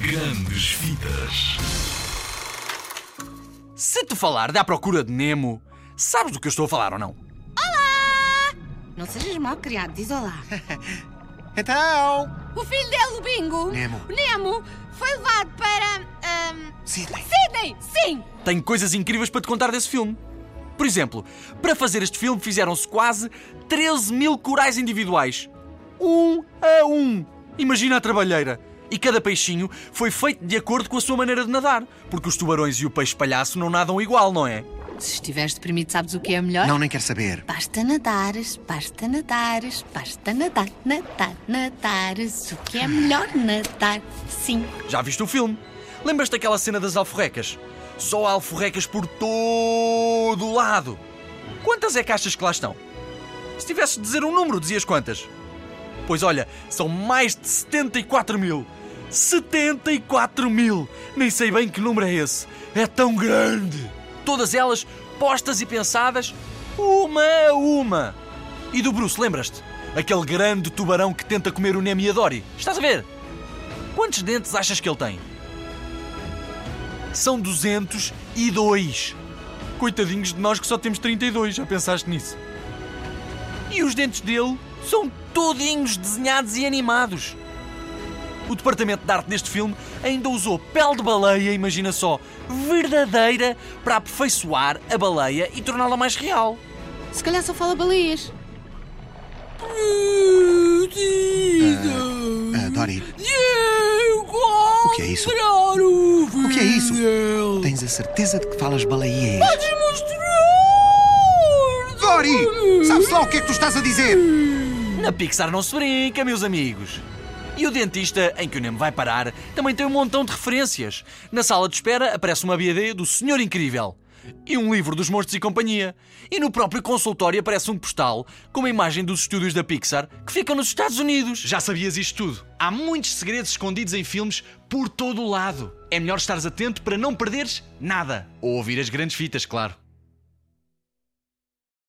Grandes Vidas. Se te falar da procura de Nemo, sabes do que eu estou a falar ou não? Não sejas mal criado, diz olá. Então, O filho dele, o Bingo, Nemo. Nemo, foi levado para. ahm, Sidney. Sydney! Sim! Tenho coisas incríveis para te contar desse filme. Por exemplo, para fazer este filme fizeram-se quase 13 mil corais individuais. Um a um. Imagina a trabalheira. E cada peixinho foi feito de acordo com a sua maneira de nadar. Porque os tubarões e o peixe palhaço não nadam igual, não é? Se estiveres deprimido, sabes o que é melhor? Não, nem quero saber. Basta nadares, basta nadares, basta nadar, nadar, nadares. O que é melhor nadar, sim. Já viste o filme? Lembras-te daquela cena das alforrecas? Só há alforrecas por todo o lado. Quantas é que achas que lá estão? Se tivesses de dizer um número, dizias quantas? Pois olha, são mais de 74 mil. 74 mil! Nem sei bem que número é esse. É tão grande! Todas elas postas e pensadas, uma a uma. E do Bruce, lembras-te? Aquele grande tubarão que tenta comer o Nemo e a Dory. Estás a ver? Quantos dentes achas que ele tem? São 202. Coitadinhos de nós que só temos 32, já pensaste nisso? E os dentes dele são todinhos desenhados e animados. O departamento de arte deste filme ainda usou pele de baleia, imagina só, verdadeira, para aperfeiçoar a baleia e torná-la mais real. Se calhar só fala baleias. Ah, Dory, o que é isso? O que é isso? Tens a certeza de que falas baleiês? Dory! Sabes lá o que é que tu estás a dizer? Na Pixar não se brinca, meus amigos. E o dentista em que o Nemo vai parar também tem um montão de referências. Na sala de espera aparece uma BD do Senhor Incrível. E um livro dos Monstros e Companhia. E no próprio consultório aparece um postal com uma imagem dos estúdios da Pixar que ficam nos Estados Unidos. Já sabias isto tudo? Há muitos segredos escondidos em filmes por todo o lado. É melhor estares atento para não perderes nada. Ou ouvir as grandes fitas, claro.